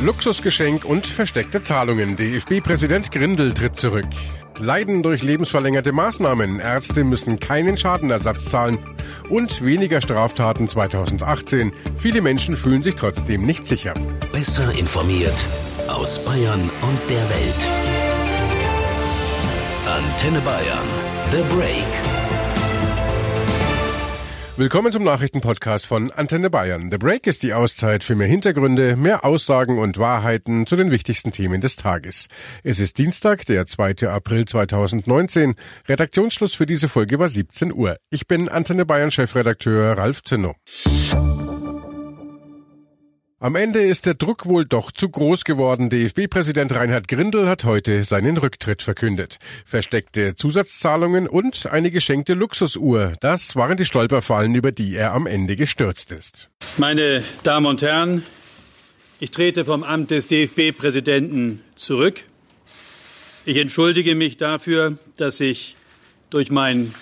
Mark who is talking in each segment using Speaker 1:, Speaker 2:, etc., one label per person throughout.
Speaker 1: Luxusgeschenk und versteckte Zahlungen. DFB-Präsident Grindel tritt zurück. Leiden durch lebensverlängerte Maßnahmen. Ärzte müssen keinen Schadenersatz zahlen. Und weniger Straftaten 2018. Viele Menschen fühlen sich trotzdem nicht sicher.
Speaker 2: Besser informiert aus Bayern und der Welt. Antenne Bayern. The Break.
Speaker 1: Willkommen zum Nachrichtenpodcast von Antenne Bayern. The Break ist die Auszeit für mehr Hintergründe, mehr Aussagen und Wahrheiten zu den wichtigsten Themen des Tages. Es ist Dienstag, der 2. April 2019. Redaktionsschluss für diese Folge war 17 Uhr. Ich bin Antenne Bayern Chefredakteur Ralf Zinno. Am Ende ist der Druck wohl doch zu groß geworden. DFB-Präsident Reinhard Grindel hat heute seinen Rücktritt verkündet. Versteckte Zusatzzahlungen und eine geschenkte Luxusuhr. Das waren die Stolperfallen, über die er am Ende gestürzt ist.
Speaker 3: Meine Damen und Herren, ich trete vom Amt des DFB-Präsidenten zurück. Ich entschuldige mich dafür, dass ich durch mein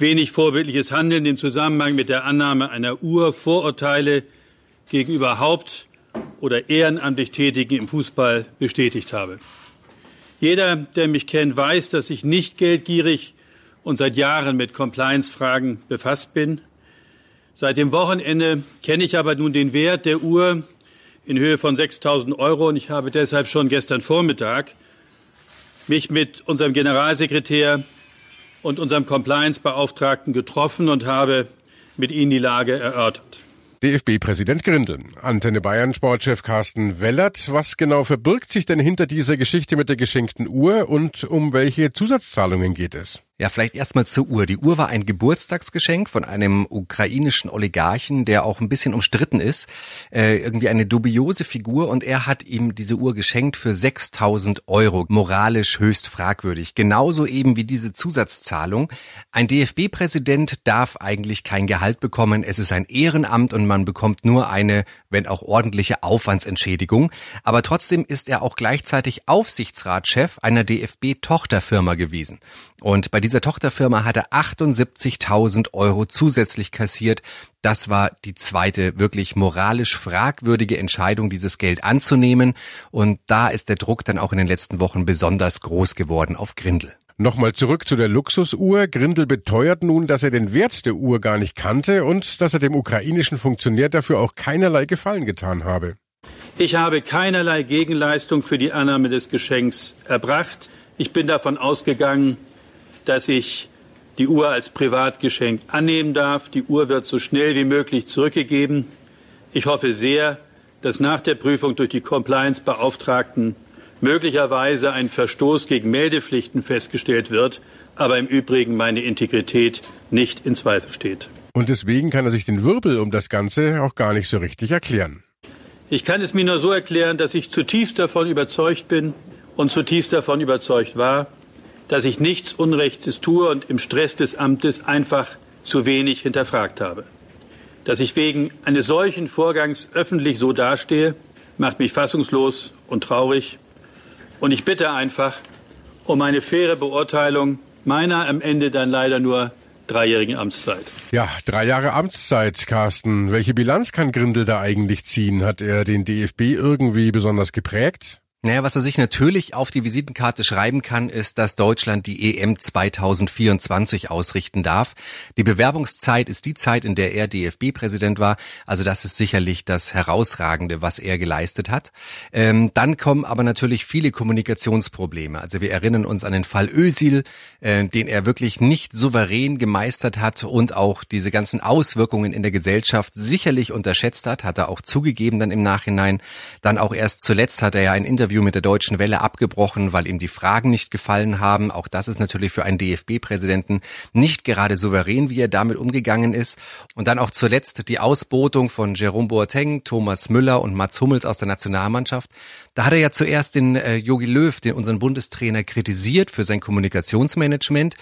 Speaker 3: wenig vorbildliches Handeln im Zusammenhang mit der Annahme einer Uhr Vorurteile gegenüber Haupt- oder ehrenamtlich Tätigen im Fußball bestätigt habe. Jeder, der mich kennt, weiß, dass ich nicht geldgierig und seit Jahren mit Compliance-Fragen befasst bin. Seit dem Wochenende kenne ich aber nun den Wert der Uhr in Höhe von 6.000 Euro und ich habe deshalb schon gestern Vormittag mich mit unserem Generalsekretär und unserem Compliance-Beauftragten getroffen und habe mit ihnen die Lage erörtert.
Speaker 1: DFB-Präsident Grindel. Antenne Bayern Sportchef Carsten Wellert. Was genau verbirgt sich denn hinter dieser Geschichte mit der geschenkten Uhr und um welche Zusatzzahlungen geht es?
Speaker 4: Ja, vielleicht erstmal zur Uhr. Die Uhr war ein Geburtstagsgeschenk von einem ukrainischen Oligarchen, der auch ein bisschen umstritten ist. Äh, irgendwie eine dubiose Figur und er hat ihm diese Uhr geschenkt für 6000 Euro. Moralisch höchst fragwürdig. Genauso eben wie diese Zusatzzahlung. Ein DFB-Präsident darf eigentlich kein Gehalt bekommen. Es ist ein Ehrenamt und man bekommt nur eine, wenn auch ordentliche Aufwandsentschädigung. Aber trotzdem ist er auch gleichzeitig Aufsichtsratschef einer DFB-Tochterfirma gewesen. Und bei dieser Tochterfirma hat er 78.000 Euro zusätzlich kassiert. Das war die zweite wirklich moralisch fragwürdige Entscheidung, dieses Geld anzunehmen. Und da ist der Druck dann auch in den letzten Wochen besonders groß geworden auf Grindel.
Speaker 1: Nochmal zurück zu der Luxusuhr. Grindel beteuert nun, dass er den Wert der Uhr gar nicht kannte und dass er dem ukrainischen Funktionär dafür auch keinerlei Gefallen getan habe.
Speaker 3: Ich habe keinerlei Gegenleistung für die Annahme des Geschenks erbracht. Ich bin davon ausgegangen, dass ich die Uhr als Privatgeschenk annehmen darf. Die Uhr wird so schnell wie möglich zurückgegeben. Ich hoffe sehr, dass nach der Prüfung durch die Compliance-Beauftragten möglicherweise ein Verstoß gegen Meldepflichten festgestellt wird, aber im Übrigen meine Integrität nicht in Zweifel steht.
Speaker 1: Und deswegen kann er sich den Wirbel um das Ganze auch gar nicht so richtig erklären.
Speaker 3: Ich kann es mir nur so erklären, dass ich zutiefst davon überzeugt bin und zutiefst davon überzeugt war, dass ich nichts Unrechtes tue und im Stress des Amtes einfach zu wenig hinterfragt habe. Dass ich wegen eines solchen Vorgangs öffentlich so dastehe, macht mich fassungslos und traurig. Und ich bitte einfach um eine faire Beurteilung meiner am Ende dann leider nur dreijährigen Amtszeit.
Speaker 1: Ja, drei Jahre Amtszeit, Carsten. Welche Bilanz kann Grindel da eigentlich ziehen? Hat er den DFB irgendwie besonders geprägt?
Speaker 4: Naja, was er sich natürlich auf die Visitenkarte schreiben kann, ist, dass Deutschland die EM 2024 ausrichten darf. Die Bewerbungszeit ist die Zeit, in der er DFB-Präsident war. Also das ist sicherlich das Herausragende, was er geleistet hat. Ähm, dann kommen aber natürlich viele Kommunikationsprobleme. Also wir erinnern uns an den Fall Ösil, äh, den er wirklich nicht souverän gemeistert hat und auch diese ganzen Auswirkungen in der Gesellschaft sicherlich unterschätzt hat, hat er auch zugegeben dann im Nachhinein. Dann auch erst zuletzt hat er ja ein Interview Interview mit der Deutschen Welle abgebrochen, weil ihm die Fragen nicht gefallen haben. Auch das ist natürlich für einen DFB-Präsidenten nicht gerade souverän, wie er damit umgegangen ist. Und dann auch zuletzt die Ausbotung von Jerome Boateng, Thomas Müller und Mats Hummels aus der Nationalmannschaft. Da hat er ja zuerst den äh, Jogi Löw, den unseren Bundestrainer, kritisiert für sein Kommunikationsmanagement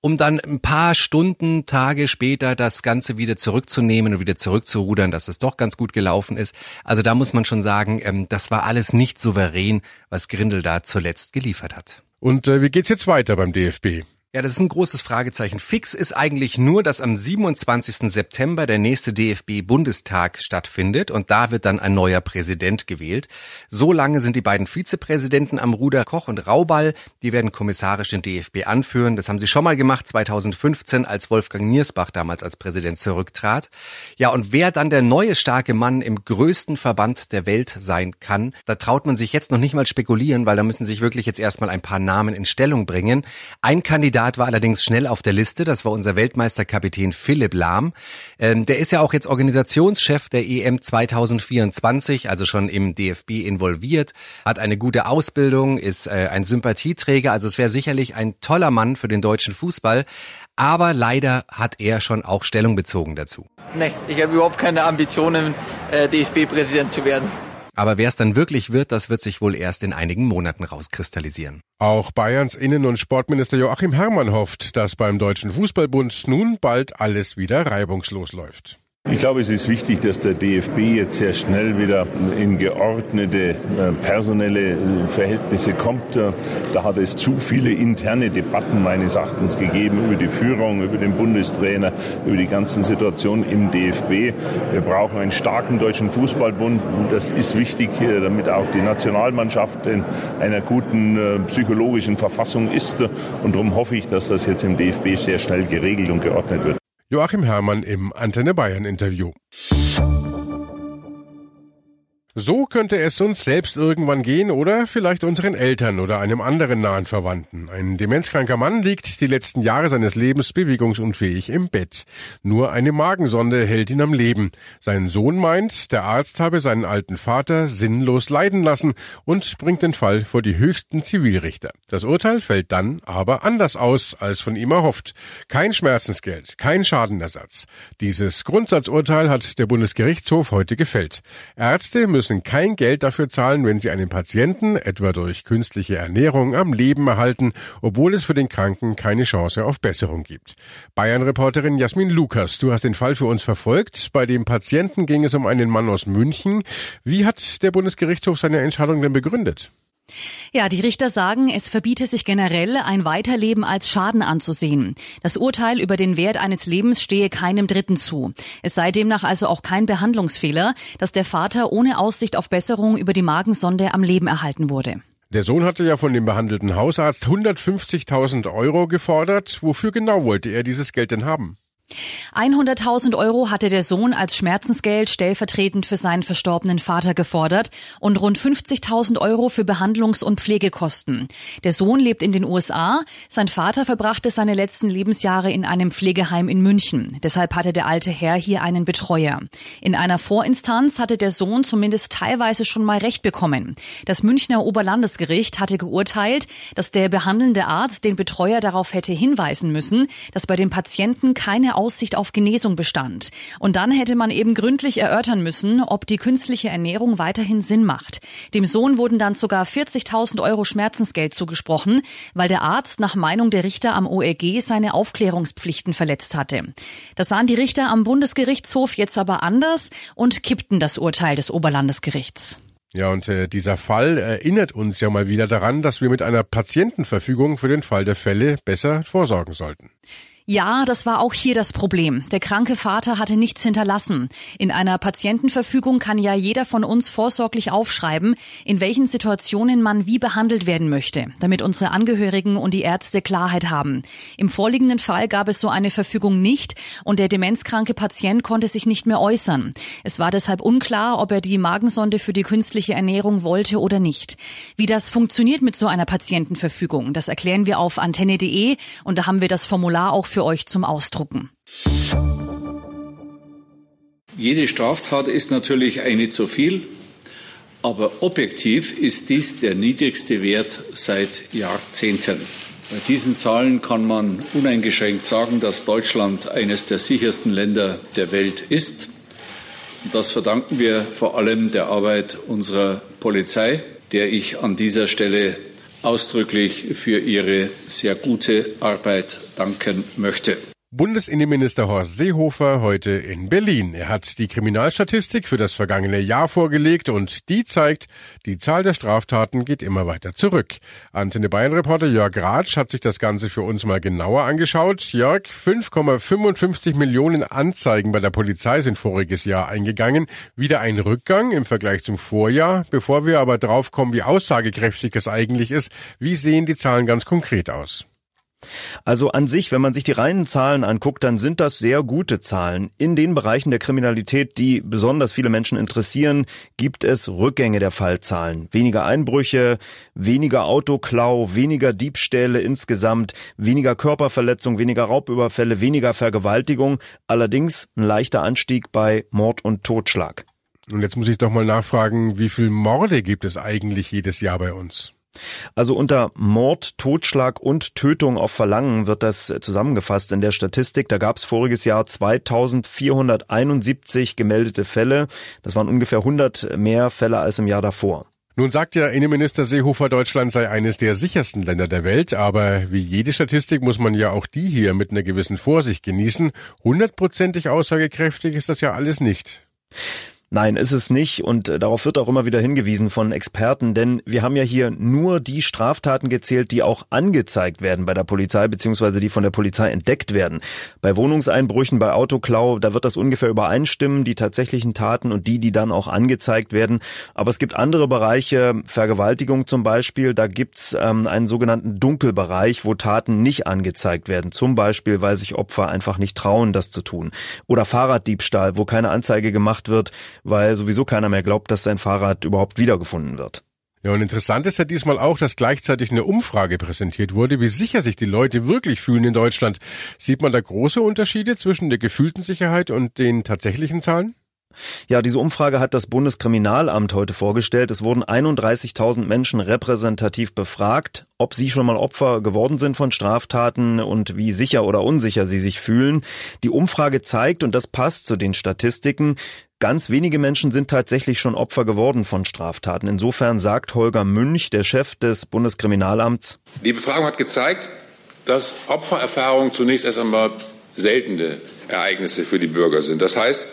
Speaker 4: um dann ein paar Stunden, Tage später das Ganze wieder zurückzunehmen und wieder zurückzurudern, dass es doch ganz gut gelaufen ist. Also da muss man schon sagen, ähm, das war alles nicht souverän, was Grindel da zuletzt geliefert hat.
Speaker 1: Und äh, wie geht's jetzt weiter beim DFB?
Speaker 4: Ja, das ist ein großes Fragezeichen. Fix ist eigentlich nur, dass am 27. September der nächste DFB-Bundestag stattfindet und da wird dann ein neuer Präsident gewählt. So lange sind die beiden Vizepräsidenten am Ruder, Koch und Rauball. Die werden kommissarisch den DFB anführen. Das haben sie schon mal gemacht, 2015, als Wolfgang Niersbach damals als Präsident zurücktrat. Ja, und wer dann der neue starke Mann im größten Verband der Welt sein kann, da traut man sich jetzt noch nicht mal spekulieren, weil da müssen sich wirklich jetzt erstmal ein paar Namen in Stellung bringen. Ein Kandidat Kandidat war allerdings schnell auf der Liste. Das war unser Weltmeisterkapitän Philipp Lahm. Ähm, der ist ja auch jetzt Organisationschef der EM 2024, also schon im DFB involviert, hat eine gute Ausbildung, ist äh, ein Sympathieträger. Also es wäre sicherlich ein toller Mann für den deutschen Fußball. Aber leider hat er schon auch Stellung bezogen dazu.
Speaker 5: Nee, ich habe überhaupt keine Ambitionen, äh, DFB-Präsident zu werden.
Speaker 4: Aber wer es dann wirklich wird, das wird sich wohl erst in einigen Monaten rauskristallisieren.
Speaker 1: Auch Bayerns Innen- und Sportminister Joachim Herrmann hofft, dass beim Deutschen Fußballbund nun bald alles wieder reibungslos läuft.
Speaker 6: Ich glaube, es ist wichtig, dass der DFB jetzt sehr schnell wieder in geordnete äh, personelle äh, Verhältnisse kommt. Äh, da hat es zu viele interne Debatten meines Erachtens gegeben über die Führung, über den Bundestrainer, über die ganzen Situationen im DFB. Wir brauchen einen starken deutschen Fußballbund. Das ist wichtig, damit auch die Nationalmannschaft in einer guten psychologischen Verfassung ist. Und darum hoffe ich, dass das jetzt im DFB sehr schnell geregelt und geordnet wird.
Speaker 1: Joachim Herrmann im Antenne Bayern Interview. So könnte es uns selbst irgendwann gehen oder vielleicht unseren Eltern oder einem anderen nahen Verwandten. Ein demenzkranker Mann liegt die letzten Jahre seines Lebens bewegungsunfähig im Bett. Nur eine Magensonde hält ihn am Leben. Sein Sohn meint, der Arzt habe seinen alten Vater sinnlos leiden lassen und bringt den Fall vor die höchsten Zivilrichter. Das Urteil fällt dann aber anders aus, als von ihm erhofft. Kein Schmerzensgeld, kein Schadenersatz. Dieses Grundsatzurteil hat der Bundesgerichtshof heute gefällt. Ärzte müssen müssen kein Geld dafür zahlen, wenn sie einen Patienten, etwa durch künstliche Ernährung, am Leben erhalten, obwohl es für den Kranken keine Chance auf Besserung gibt. Bayern-Reporterin Jasmin Lukas, du hast den Fall für uns verfolgt. Bei dem Patienten ging es um einen Mann aus München. Wie hat der Bundesgerichtshof seine Entscheidung denn begründet?
Speaker 7: Ja, die Richter sagen, es verbiete sich generell, ein Weiterleben als Schaden anzusehen. Das Urteil über den Wert eines Lebens stehe keinem Dritten zu. Es sei demnach also auch kein Behandlungsfehler, dass der Vater ohne Aussicht auf Besserung über die Magensonde am Leben erhalten wurde.
Speaker 1: Der Sohn hatte ja von dem behandelten Hausarzt 150.000 Euro gefordert. Wofür genau wollte er dieses Geld denn haben?
Speaker 7: 100.000 Euro hatte der Sohn als Schmerzensgeld stellvertretend für seinen verstorbenen Vater gefordert und rund 50.000 Euro für Behandlungs- und Pflegekosten. Der Sohn lebt in den USA. Sein Vater verbrachte seine letzten Lebensjahre in einem Pflegeheim in München. Deshalb hatte der alte Herr hier einen Betreuer. In einer Vorinstanz hatte der Sohn zumindest teilweise schon mal Recht bekommen. Das Münchner Oberlandesgericht hatte geurteilt, dass der behandelnde Arzt den Betreuer darauf hätte hinweisen müssen, dass bei dem Patienten keine Aussicht auf Genesung bestand. Und dann hätte man eben gründlich erörtern müssen, ob die künstliche Ernährung weiterhin Sinn macht. Dem Sohn wurden dann sogar 40.000 Euro Schmerzensgeld zugesprochen, weil der Arzt nach Meinung der Richter am ORG seine Aufklärungspflichten verletzt hatte. Das sahen die Richter am Bundesgerichtshof jetzt aber anders und kippten das Urteil des Oberlandesgerichts.
Speaker 1: Ja, und äh, dieser Fall erinnert uns ja mal wieder daran, dass wir mit einer Patientenverfügung für den Fall der Fälle besser vorsorgen sollten.
Speaker 7: Ja, das war auch hier das Problem. Der kranke Vater hatte nichts hinterlassen. In einer Patientenverfügung kann ja jeder von uns vorsorglich aufschreiben, in welchen Situationen man wie behandelt werden möchte, damit unsere Angehörigen und die Ärzte Klarheit haben. Im vorliegenden Fall gab es so eine Verfügung nicht und der demenzkranke Patient konnte sich nicht mehr äußern. Es war deshalb unklar, ob er die Magensonde für die künstliche Ernährung wollte oder nicht. Wie das funktioniert mit so einer Patientenverfügung, das erklären wir auf antenne.de und da haben wir das Formular auch für für euch zum Ausdrucken.
Speaker 8: Jede Straftat ist natürlich eine zu viel, aber objektiv ist dies der niedrigste Wert seit Jahrzehnten. Bei diesen Zahlen kann man uneingeschränkt sagen, dass Deutschland eines der sichersten Länder der Welt ist. Und das verdanken wir vor allem der Arbeit unserer Polizei, der ich an dieser Stelle ausdrücklich für ihre sehr gute Arbeit danken möchte.
Speaker 1: Bundesinnenminister Horst Seehofer heute in Berlin. Er hat die Kriminalstatistik für das vergangene Jahr vorgelegt und die zeigt, die Zahl der Straftaten geht immer weiter zurück. Antenne Bayern Reporter Jörg Ratsch hat sich das Ganze für uns mal genauer angeschaut. Jörg, 5,55 Millionen Anzeigen bei der Polizei sind voriges Jahr eingegangen. Wieder ein Rückgang im Vergleich zum Vorjahr. Bevor wir aber drauf kommen, wie aussagekräftig es eigentlich ist, wie sehen die Zahlen ganz konkret aus?
Speaker 9: Also an sich, wenn man sich die reinen Zahlen anguckt, dann sind das sehr gute Zahlen. In den Bereichen der Kriminalität, die besonders viele Menschen interessieren, gibt es Rückgänge der Fallzahlen. Weniger Einbrüche, weniger Autoklau, weniger Diebstähle insgesamt, weniger Körperverletzung, weniger Raubüberfälle, weniger Vergewaltigung. Allerdings ein leichter Anstieg bei Mord und Totschlag.
Speaker 1: Und jetzt muss ich doch mal nachfragen, wie viel Morde gibt es eigentlich jedes Jahr bei uns?
Speaker 9: Also unter Mord, Totschlag und Tötung auf Verlangen wird das zusammengefasst in der Statistik. Da gab es voriges Jahr 2471 gemeldete Fälle. Das waren ungefähr 100 mehr Fälle als im Jahr davor.
Speaker 1: Nun sagt ja Innenminister Seehofer, Deutschland sei eines der sichersten Länder der Welt, aber wie jede Statistik muss man ja auch die hier mit einer gewissen Vorsicht genießen. Hundertprozentig aussagekräftig ist das ja alles nicht.
Speaker 9: Nein, ist es nicht und äh, darauf wird auch immer wieder hingewiesen von Experten, denn wir haben ja hier nur die Straftaten gezählt, die auch angezeigt werden bei der Polizei beziehungsweise die von der Polizei entdeckt werden. Bei Wohnungseinbrüchen, bei Autoklau, da wird das ungefähr übereinstimmen, die tatsächlichen Taten und die, die dann auch angezeigt werden. Aber es gibt andere Bereiche, Vergewaltigung zum Beispiel, da gibt's ähm, einen sogenannten Dunkelbereich, wo Taten nicht angezeigt werden. Zum Beispiel, weil sich Opfer einfach nicht trauen, das zu tun. Oder Fahrraddiebstahl, wo keine Anzeige gemacht wird, weil sowieso keiner mehr glaubt, dass sein Fahrrad überhaupt wiedergefunden wird.
Speaker 1: Ja, und interessant ist ja diesmal auch, dass gleichzeitig eine Umfrage präsentiert wurde, wie sicher sich die Leute wirklich fühlen in Deutschland. Sieht man da große Unterschiede zwischen der gefühlten Sicherheit und den tatsächlichen Zahlen?
Speaker 9: Ja, diese Umfrage hat das Bundeskriminalamt heute vorgestellt. Es wurden 31.000 Menschen repräsentativ befragt, ob sie schon mal Opfer geworden sind von Straftaten und wie sicher oder unsicher sie sich fühlen. Die Umfrage zeigt, und das passt zu den Statistiken, Ganz wenige Menschen sind tatsächlich schon Opfer geworden von Straftaten. Insofern sagt Holger Münch, der Chef des Bundeskriminalamts.
Speaker 10: Die Befragung hat gezeigt, dass Opfererfahrungen zunächst erst einmal seltene Ereignisse für die Bürger sind. Das heißt,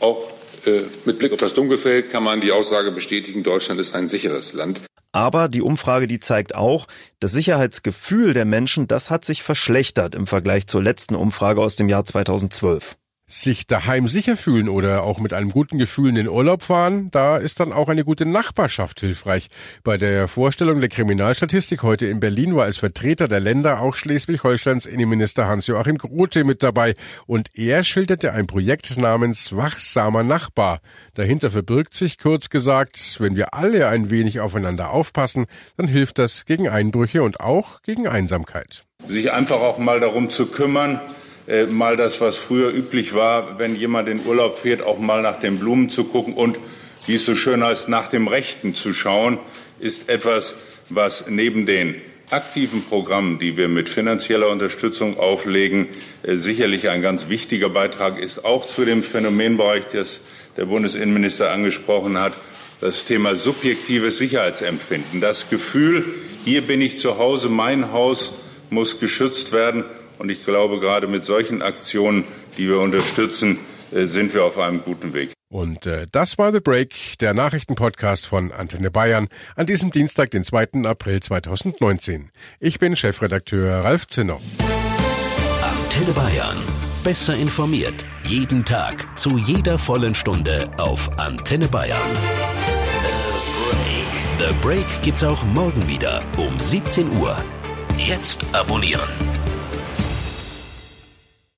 Speaker 10: auch äh, mit Blick auf das Dunkelfeld kann man die Aussage bestätigen, Deutschland ist ein sicheres Land.
Speaker 9: Aber die Umfrage, die zeigt auch, das Sicherheitsgefühl der Menschen, das hat sich verschlechtert im Vergleich zur letzten Umfrage aus dem Jahr 2012
Speaker 1: sich daheim sicher fühlen oder auch mit einem guten Gefühl in den Urlaub fahren, da ist dann auch eine gute Nachbarschaft hilfreich. Bei der Vorstellung der Kriminalstatistik heute in Berlin war als Vertreter der Länder auch Schleswig-Holsteins Innenminister Hans-Joachim Grote mit dabei und er schilderte ein Projekt namens Wachsamer Nachbar. Dahinter verbirgt sich kurz gesagt, wenn wir alle ein wenig aufeinander aufpassen, dann hilft das gegen Einbrüche und auch gegen Einsamkeit.
Speaker 6: Sich einfach auch mal darum zu kümmern, äh, mal das, was früher üblich war, wenn jemand in Urlaub fährt, auch mal nach den Blumen zu gucken und, wie es so schön heißt, nach dem Rechten zu schauen, ist etwas, was neben den aktiven Programmen, die wir mit finanzieller Unterstützung auflegen, äh, sicherlich ein ganz wichtiger Beitrag ist, auch zu dem Phänomenbereich, das der Bundesinnenminister angesprochen hat, das Thema subjektives Sicherheitsempfinden. Das Gefühl, hier bin ich zu Hause, mein Haus muss geschützt werden. Und ich glaube, gerade mit solchen Aktionen, die wir unterstützen, äh, sind wir auf einem guten Weg.
Speaker 1: Und äh, das war The Break, der Nachrichtenpodcast von Antenne Bayern an diesem Dienstag, den 2. April 2019. Ich bin Chefredakteur Ralf Zinner.
Speaker 2: Antenne Bayern. Besser informiert. Jeden Tag. Zu jeder vollen Stunde auf Antenne Bayern. The Break. The Break gibt's auch morgen wieder um 17 Uhr. Jetzt abonnieren.